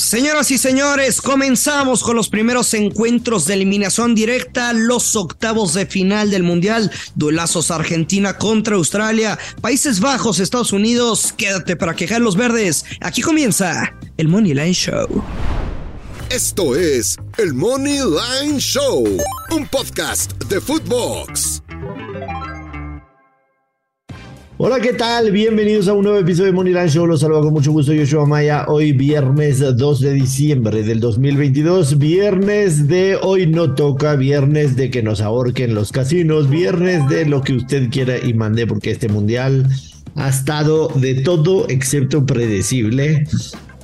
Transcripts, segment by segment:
Señoras y señores, comenzamos con los primeros encuentros de eliminación directa, los octavos de final del Mundial, duelazos Argentina contra Australia, Países Bajos, Estados Unidos, quédate para quejar los verdes. Aquí comienza el Money Line Show. Esto es el Money Line Show, un podcast de Footbox. Hola, ¿qué tal? Bienvenidos a un nuevo episodio de Moneyline Show. Los saludo con mucho gusto. Yo soy Maya. Hoy viernes 2 de diciembre del 2022. Viernes de hoy no toca. Viernes de que nos ahorquen los casinos. Viernes de lo que usted quiera y mande porque este mundial ha estado de todo excepto predecible.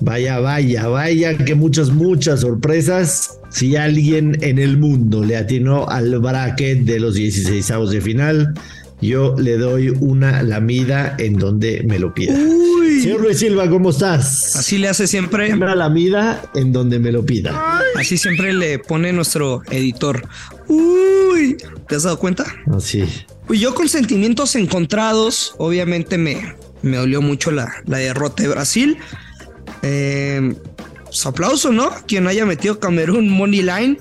Vaya, vaya, vaya, que muchas, muchas sorpresas. Si alguien en el mundo le atinó al bracket de los 16 de final, yo le doy una lamida en donde me lo pida. Señor Luis Silva, ¿cómo estás? Así le hace siempre. Una lamida en donde me lo pida. Así siempre le pone nuestro editor. Uy, ¿te has dado cuenta? Así. Pues yo con sentimientos encontrados, obviamente me, me dolió mucho la, la derrota de Brasil. Eh, pues aplauso, ¿no? Quien haya metido Camerún Money Line,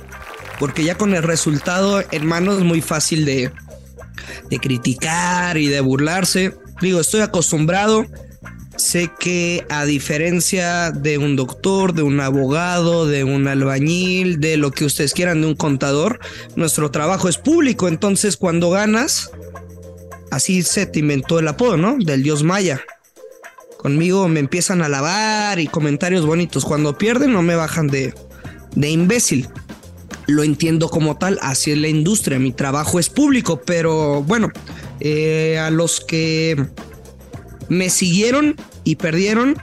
porque ya con el resultado en mano es muy fácil de, de criticar y de burlarse. Digo, estoy acostumbrado. Sé que a diferencia de un doctor, de un abogado, de un albañil, de lo que ustedes quieran, de un contador, nuestro trabajo es público. Entonces, cuando ganas, así se te inventó el apodo, ¿no? Del dios maya. Conmigo me empiezan a alabar y comentarios bonitos. Cuando pierden, no me bajan de, de imbécil lo entiendo como tal, así es la industria, mi trabajo es público, pero bueno, eh, a los que me siguieron y perdieron,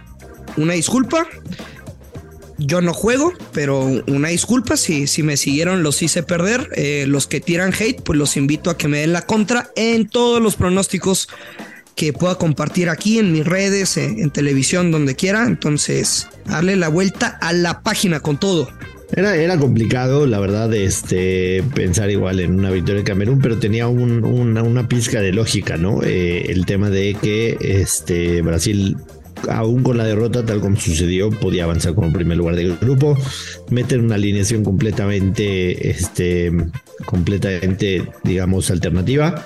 una disculpa. Yo no juego, pero una disculpa si, si me siguieron, los hice perder. Eh, los que tiran hate, pues los invito a que me den la contra en todos los pronósticos que pueda compartir aquí en mis redes, en, en televisión, donde quiera. Entonces, darle la vuelta a la página con todo. Era, era complicado, la verdad, este, pensar igual en una victoria de Camerún, pero tenía un, una, una, pizca de lógica, ¿no? Eh, el tema de que este, Brasil aún con la derrota, tal como sucedió, podía avanzar como primer lugar del grupo, meter una alineación completamente, este, completamente, digamos, alternativa.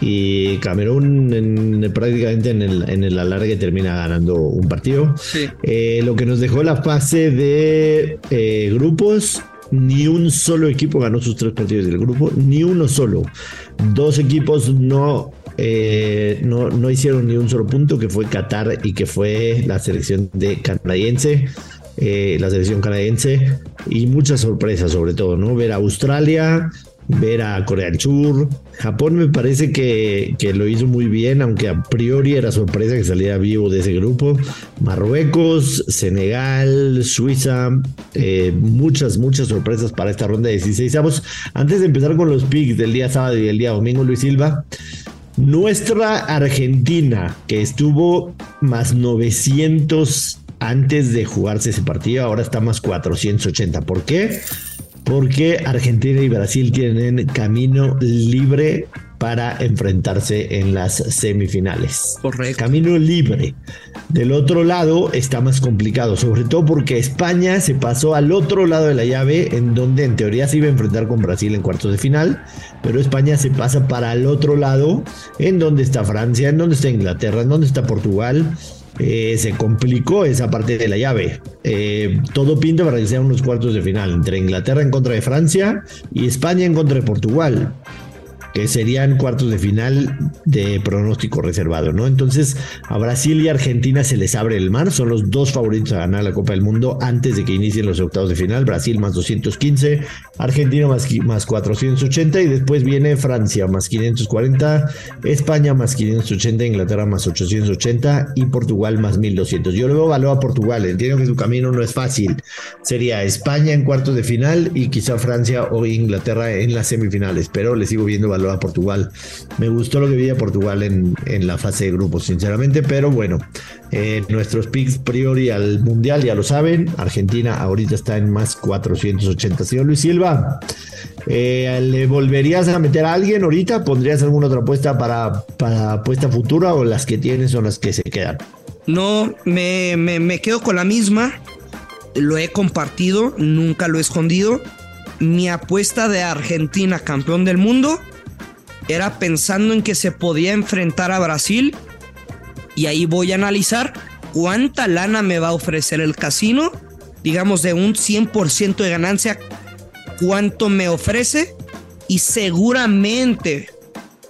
Y Camerún en, prácticamente en el, en el alargue termina ganando un partido. Sí. Eh, lo que nos dejó la fase de eh, grupos ni un solo equipo ganó sus tres partidos del grupo, ni uno solo. Dos equipos no, eh, no, no, hicieron ni un solo punto, que fue Qatar y que fue la selección de canadiense. Eh, la selección canadiense y muchas sorpresas sobre todo, ¿no? Ver a Australia, ver a Corea del Sur. Japón me parece que, que, lo hizo muy bien, aunque a priori era sorpresa que saliera vivo de ese grupo. Marruecos, Senegal, Suiza, eh, muchas, muchas sorpresas para esta ronda de 16 avos. Antes de empezar con los picks del día sábado y del día domingo, Luis Silva. Nuestra Argentina, que estuvo más 900 antes de jugarse ese partido, ahora está más 480. ¿Por qué? Porque Argentina y Brasil tienen camino libre para enfrentarse en las semifinales. Correcto. Camino libre. Del otro lado está más complicado, sobre todo porque España se pasó al otro lado de la llave, en donde en teoría se iba a enfrentar con Brasil en cuartos de final, pero España se pasa para el otro lado, en donde está Francia, en donde está Inglaterra, en donde está Portugal. Eh, se complicó esa parte de la llave. Eh, todo pinta para que sean unos cuartos de final entre Inglaterra en contra de Francia y España en contra de Portugal que serían cuartos de final de pronóstico reservado, ¿no? Entonces a Brasil y Argentina se les abre el mar, son los dos favoritos a ganar la Copa del Mundo antes de que inicien los octavos de final, Brasil más 215, Argentina más, más 480 y después viene Francia más 540, España más 580, Inglaterra más 880 y Portugal más 1200. Yo luego valoro a Portugal, entiendo que su camino no es fácil, sería España en cuartos de final y quizá Francia o Inglaterra en las semifinales, pero le sigo viendo a Portugal. Me gustó lo que vi a Portugal en, en la fase de grupos, sinceramente, pero bueno, eh, nuestros picks priori al Mundial ya lo saben. Argentina ahorita está en más 480. Señor Luis Silva, eh, ¿le volverías a meter a alguien ahorita? ¿Pondrías alguna otra apuesta para, para apuesta futura o las que tienes son las que se quedan? No, me, me, me quedo con la misma. lo he compartido, nunca lo he escondido. Mi apuesta de Argentina campeón del mundo era pensando en que se podía enfrentar a Brasil y ahí voy a analizar cuánta lana me va a ofrecer el casino, digamos de un 100% de ganancia, cuánto me ofrece y seguramente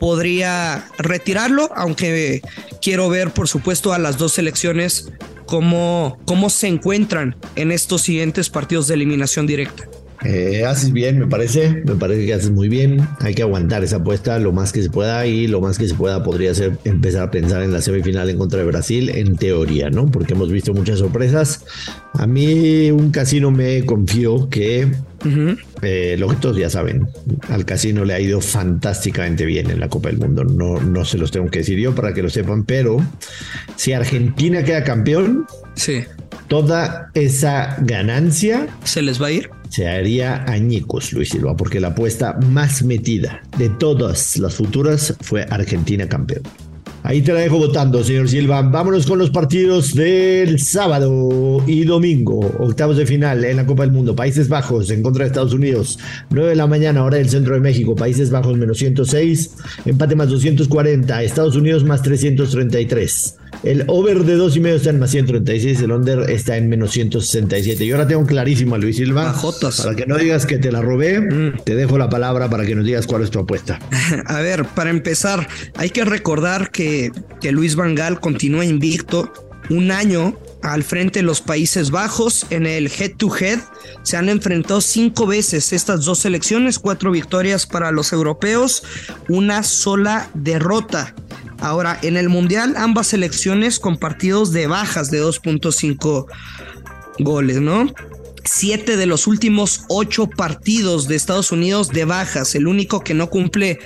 podría retirarlo, aunque quiero ver por supuesto a las dos selecciones cómo, cómo se encuentran en estos siguientes partidos de eliminación directa. Eh, haces bien, me parece. Me parece que haces muy bien. Hay que aguantar esa apuesta lo más que se pueda y lo más que se pueda podría ser empezar a pensar en la semifinal en contra de Brasil, en teoría, ¿no? Porque hemos visto muchas sorpresas. A mí un casino me confió que eh, lo que todos ya saben, al casino le ha ido fantásticamente bien en la Copa del Mundo. No, no se los tengo que decir yo para que lo sepan, pero si Argentina queda campeón, sí. toda esa ganancia se les va a ir se haría añicos Luis Silva, porque la apuesta más metida de todas las futuras fue Argentina campeón. Ahí te la dejo votando, señor Silva. Vámonos con los partidos del sábado y domingo. Octavos de final en la Copa del Mundo. Países Bajos en contra de Estados Unidos. 9 de la mañana, hora del centro de México. Países Bajos menos 106. Empate más 240. Estados Unidos más 333. El over de dos y medio está en más 136, el under está en menos 167. Yo ahora tengo clarísimo a Luis Silva. Para que no digas que te la robé, mm. te dejo la palabra para que nos digas cuál es tu apuesta. A ver, para empezar, hay que recordar que, que Luis Vangal continúa invicto un año al frente de los Países Bajos en el head to head. Se han enfrentado cinco veces estas dos selecciones, cuatro victorias para los europeos, una sola derrota. Ahora, en el Mundial, ambas selecciones con partidos de bajas de 2.5 goles, ¿no? Siete de los últimos ocho partidos de Estados Unidos de bajas. El único que no cumple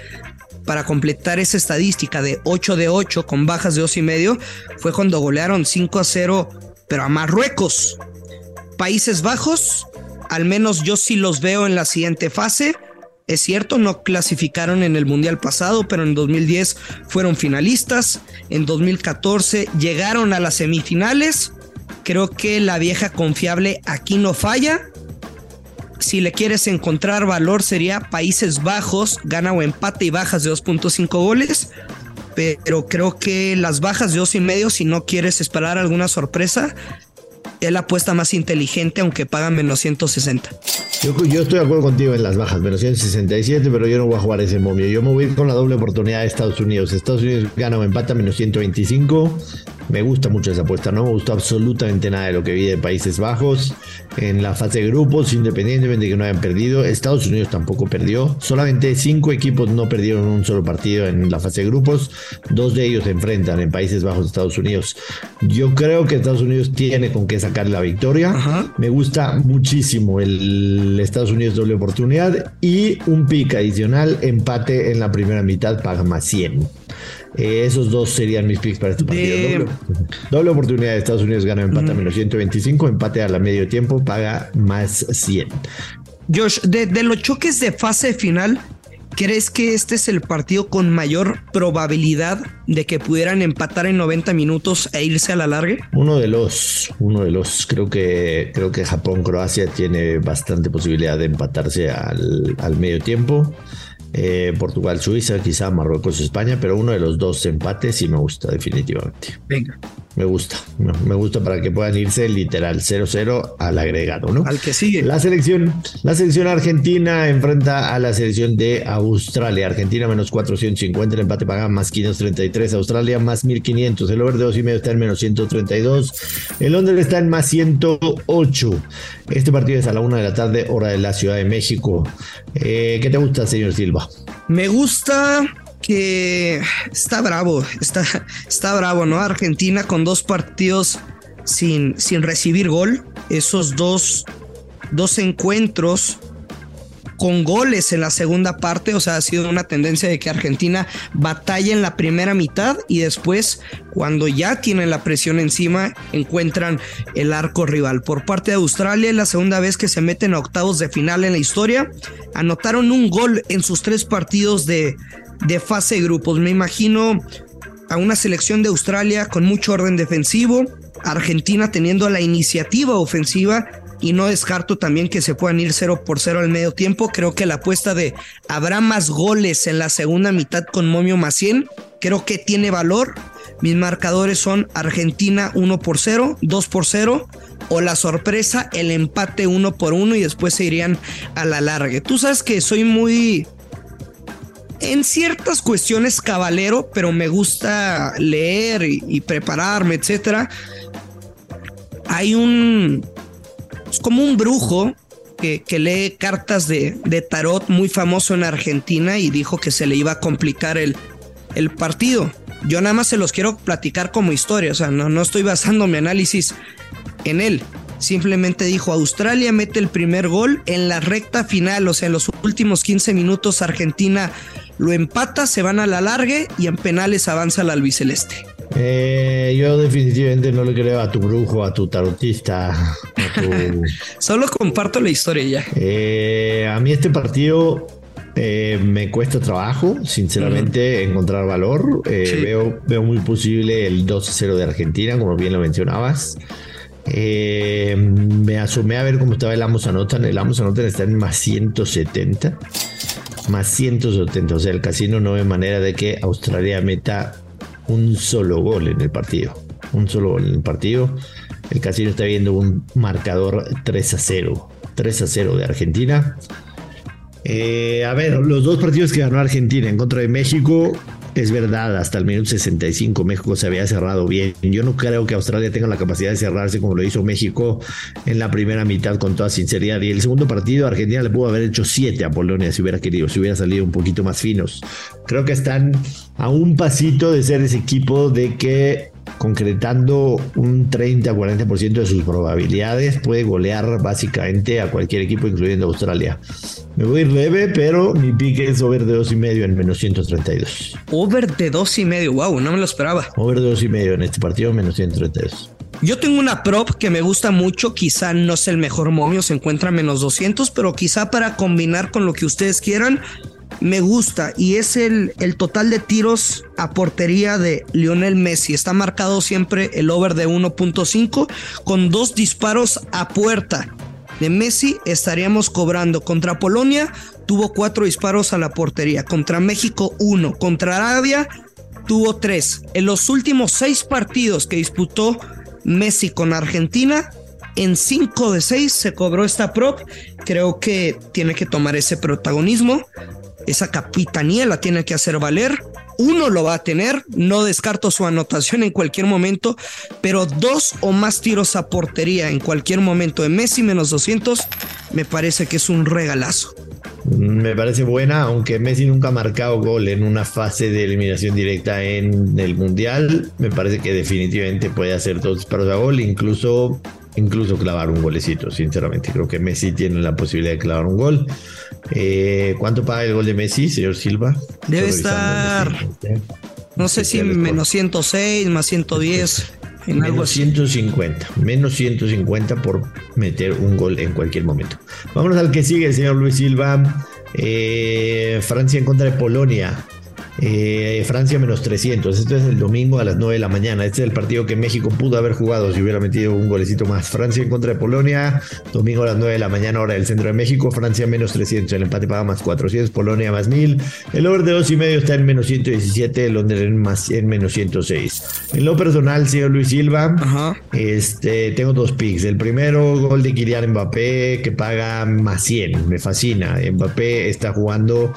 para completar esa estadística de 8 de 8 con bajas de dos y medio fue cuando golearon 5 a 0, pero a Marruecos. Países Bajos, al menos yo sí los veo en la siguiente fase es cierto, no clasificaron en el Mundial pasado, pero en 2010 fueron finalistas. En 2014 llegaron a las semifinales. Creo que la vieja confiable aquí no falla. Si le quieres encontrar valor sería Países Bajos, gana o empate y bajas de 2.5 goles. Pero creo que las bajas de dos y medio, si no quieres esperar alguna sorpresa, es la apuesta más inteligente, aunque pagan menos 160. Yo, yo, estoy de acuerdo contigo en las bajas, menos 167, pero yo no voy a jugar ese momio. Yo me voy a ir con la doble oportunidad de Estados Unidos. Estados Unidos gana o empata menos 125. Me gusta mucho esa apuesta, no me gustó absolutamente nada de lo que vi de Países Bajos en la fase de grupos, independientemente de que no hayan perdido. Estados Unidos tampoco perdió. Solamente cinco equipos no perdieron un solo partido en la fase de grupos. Dos de ellos se enfrentan en Países Bajos Estados Unidos. Yo creo que Estados Unidos tiene con qué sacar la victoria. Me gusta muchísimo el Estados Unidos doble oportunidad y un pick adicional, empate en la primera mitad, paga más 100. Eh, esos dos serían mis picks para este partido. Doble, oportunidad de Estados Unidos gana empate a menos 125, empate a la medio tiempo, paga más 100. Josh, de, los choques de fase final, ¿crees que este es el partido con mayor probabilidad de que pudieran empatar en 90 minutos e irse a la larga? Uno de los, uno de los, creo que, creo que Japón-Croacia tiene bastante posibilidad de empatarse al, al medio tiempo. Eh, Portugal, Suiza, quizá Marruecos, España, pero uno de los dos empates sí me gusta definitivamente. Venga. Me gusta, me gusta para que puedan irse literal 0-0 al agregado, ¿no? Al que sigue. La selección, la selección argentina enfrenta a la selección de Australia. Argentina menos 450, el empate paga más 533, Australia más 1500, el over de 2 y medio está en menos 132, el Londres está en más 108. Este partido es a la una de la tarde, hora de la Ciudad de México. Eh, ¿Qué te gusta, señor Silva? Me gusta que está bravo, está, está bravo, ¿no? Argentina con dos partidos sin, sin recibir gol, esos dos, dos encuentros con goles en la segunda parte, o sea, ha sido una tendencia de que Argentina batalla en la primera mitad y después, cuando ya tienen la presión encima, encuentran el arco rival. Por parte de Australia, es la segunda vez que se meten a octavos de final en la historia, anotaron un gol en sus tres partidos de, de fase de grupos. Me imagino a una selección de Australia con mucho orden defensivo, Argentina teniendo la iniciativa ofensiva y no descarto también que se puedan ir 0 por 0 al medio tiempo. Creo que la apuesta de habrá más goles en la segunda mitad con Momio Macien, creo que tiene valor. Mis marcadores son Argentina 1 por 0, 2 por 0 o la sorpresa, el empate 1 por 1 y después se irían a la larga. Tú sabes que soy muy en ciertas cuestiones cabalero, pero me gusta leer y, prepararme, etcétera. Hay un es como un brujo que, lee cartas de, tarot muy famoso en Argentina y dijo que se le iba a complicar el, el partido. Yo nada más se los quiero platicar como historia, o sea, no, no estoy basando mi análisis en él. Simplemente dijo, Australia mete el primer gol en la recta final, o sea, en los últimos 15 minutos Argentina lo empata, se van a la largue y en penales avanza la albiceleste. Eh, yo definitivamente no le creo a tu brujo, a tu tarotista. Solo comparto la historia ya. Eh, a mí este partido eh, me cuesta trabajo, sinceramente, encontrar valor. veo, veo muy posible el 2-0 de Argentina, como bien lo mencionabas. me asomé a ver cómo estaba el Amos Anotan. El Amos Anotan está en más 170. Más 170. O sea, el casino no ve manera de que Australia meta un solo gol en el partido. Un solo gol en el partido. El casino está viendo un marcador 3 a 0. 3 a 0 de Argentina. Eh, a ver, los dos partidos que ganó Argentina en contra de México, es verdad, hasta el minuto 65 México se había cerrado bien. Yo no creo que Australia tenga la capacidad de cerrarse como lo hizo México en la primera mitad con toda sinceridad. Y el segundo partido, Argentina le pudo haber hecho 7 a Polonia si hubiera querido, si hubiera salido un poquito más finos. Creo que están a un pasito de ser ese equipo de que concretando un 30-40% de sus probabilidades, puede golear básicamente a cualquier equipo, incluyendo Australia. Me voy a ir leve, pero mi pique es over de 2.5 en menos 132. Over de 2.5, wow, no me lo esperaba. Over de 2.5 en este partido, menos 132. Yo tengo una prop que me gusta mucho, quizá no es el mejor momio, se encuentra menos 200, pero quizá para combinar con lo que ustedes quieran, me gusta y es el, el total de tiros a portería de Lionel Messi. Está marcado siempre el over de 1.5 con dos disparos a puerta de Messi estaríamos cobrando contra Polonia tuvo cuatro disparos a la portería, contra México uno, contra Arabia tuvo tres. En los últimos seis partidos que disputó Messi con Argentina, en cinco de seis se cobró esta prop. Creo que tiene que tomar ese protagonismo esa capitanía la tiene que hacer valer. Uno lo va a tener, no descarto su anotación en cualquier momento, pero dos o más tiros a portería en cualquier momento de Messi menos 200 me parece que es un regalazo. Me parece buena, aunque Messi nunca ha marcado gol en una fase de eliminación directa en el Mundial. Me parece que definitivamente puede hacer dos disparos a gol, incluso, incluso clavar un golecito, sinceramente. Creo que Messi tiene la posibilidad de clavar un gol. Eh, ¿Cuánto paga el gol de Messi, señor Silva? Debe estar, no sé si menos 106, más 110. En menos 150, menos 150 por meter un gol en cualquier momento. Vámonos al que sigue, señor Luis Silva. Eh, Francia en contra de Polonia. Eh, Francia menos 300. Esto es el domingo a las 9 de la mañana. Este es el partido que México pudo haber jugado si hubiera metido un golecito más. Francia en contra de Polonia. Domingo a las 9 de la mañana, hora del centro de México. Francia menos 300. El empate paga más 400. Polonia más 1000. El over de 2 y medio está en menos 117. El under en, más, en menos 106. En lo personal, señor Luis Silva, este, tengo dos picks. El primero, gol de Kylian Mbappé que paga más 100. Me fascina. Mbappé está jugando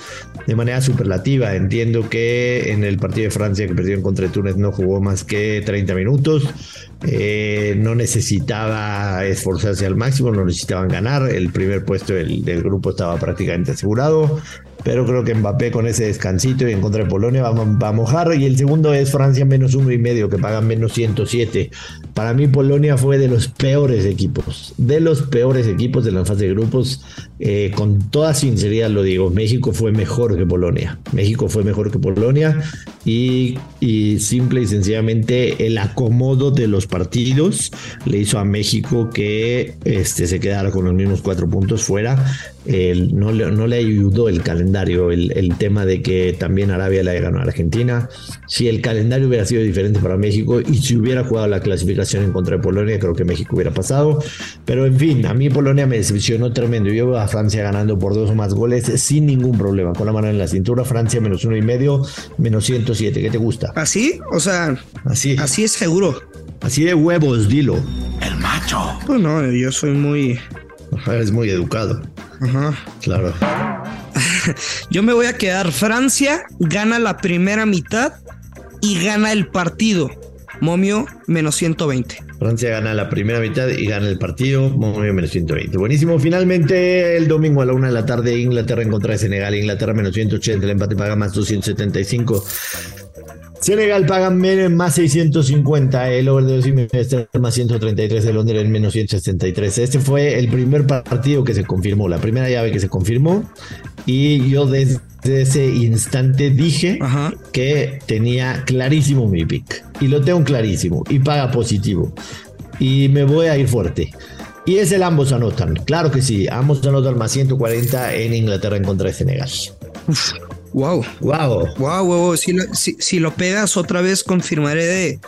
de manera superlativa. Entiendo que en el partido de Francia que perdió contra Túnez no jugó más que 30 minutos. Eh, no necesitaba esforzarse al máximo, no necesitaban ganar. El primer puesto del, grupo estaba prácticamente asegurado. Pero creo que Mbappé con ese descansito y en contra de Polonia va, va a mojar. Y el segundo es Francia menos uno y medio, que pagan menos 107. Para mí Polonia fue de los peores equipos, de los peores equipos de la fase de grupos. Eh, con toda sinceridad lo digo, México fue mejor que Polonia. México fue mejor que Polonia y, y simple y sencillamente el acomodo de los partidos le hizo a México que este, se quedara con los mismos cuatro puntos fuera. no, le, no le ayudó el calendario calendario, el, el, tema de que también Arabia le ganó a Argentina. Si el calendario hubiera sido diferente para México y si hubiera jugado la clasificación en contra de Polonia, creo que México hubiera pasado. Pero en fin, a mí Polonia me decepcionó tremendo. Yo veo a Francia ganando por dos o más goles sin ningún problema, con la mano en la cintura. Francia menos uno y medio, menos 107. ¿Qué te gusta? ¿Así? O sea, así, así es seguro. Así de huevos, dilo. El macho. Pues no, yo soy muy. Eres muy educado. Ajá. Claro. yo me voy a quedar. Francia gana la primera mitad y gana el partido. Momio menos 120. Francia gana la primera mitad y gana el partido. Momio menos 120. Buenísimo. Finalmente, el domingo a la una de la tarde, Inglaterra en contra de Senegal. Inglaterra menos 180. El empate paga más 275. Senegal pagan más 650, el over de 2 y medio más 133, el under en menos 163. Este fue el primer partido que se confirmó, la primera llave que se confirmó. Y yo desde ese instante dije que tenía clarísimo mi pick. Y lo tengo clarísimo. Y paga positivo. Y me voy a ir fuerte. Y es el ambos anotan. Claro que sí. Ambos anotan más 140 en Inglaterra en contra de Senegal. Wow. Wow. Wow, wow. Si, lo, si, lo pegas otra vez, confirmaré de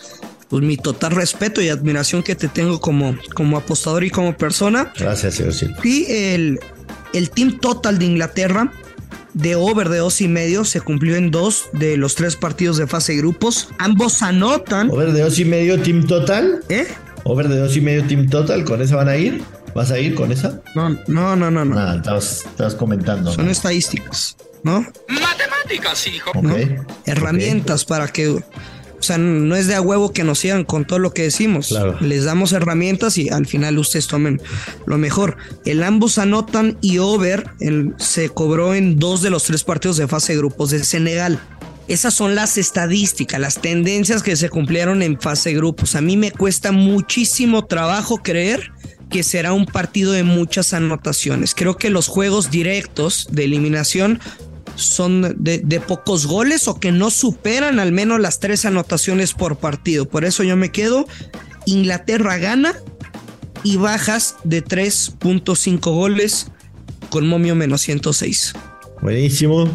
pues, mi total respeto y admiración que te tengo como, como apostador y como persona. Gracias, señor Sí, el, el team total de Inglaterra de over de dos y medio se cumplió en dos de los tres partidos de fase de grupos. Ambos anotan. Over de dos y medio team total. ¿Eh? Over de dos y medio team total. ¿Con esa van a ir? ¿Vas a ir con esa? No, no, no, no. no. Nada, estabas, comentando. Son estadísticas. ¿no? Hijo. Herramientas para que, o sea, no es de a huevo que nos sigan con todo lo que decimos. Les damos herramientas y al final ustedes tomen lo mejor. El ambos anotan y over se cobró en dos de los tres partidos de fase de grupos de Senegal. Esas son las estadísticas, las tendencias que se cumplieron en fase de grupos. A mí me cuesta muchísimo trabajo creer que será un partido de muchas anotaciones. Creo que los juegos directos de eliminación son de, pocos goles o que no superan al menos las tres anotaciones por partido. Por eso yo me quedo. Inglaterra gana y bajas de 3.5 goles con momio menos 106. Buenísimo.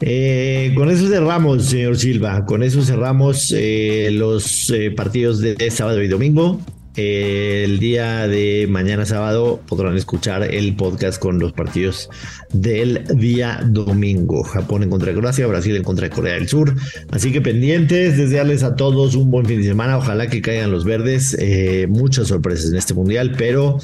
Eh, con eso cerramos, señor Silva. Con eso cerramos eh, los eh, partidos de sábado y domingo el día de mañana sábado podrán escuchar el podcast con los partidos del día domingo. Japón en contra de Croacia, Brasil en contra de Corea del Sur. Así que pendientes, desearles a todos un buen fin de semana. Ojalá que caigan los verdes. Eh, muchas sorpresas en este mundial, pero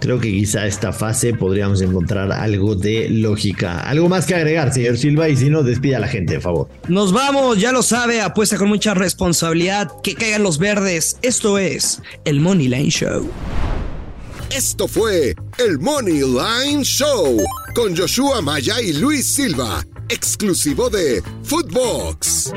creo que quizá esta fase podríamos encontrar algo de lógica. Algo más que agregar, señor Silva, y si no, despida a la gente, por favor. Nos vamos, ya lo sabe, apuesta con mucha responsabilidad. Que caigan los verdes. Esto es el Money Line Show. Esto fue el Money Line Show con Joshua Maya y Luis Silva, exclusivo de Footbox.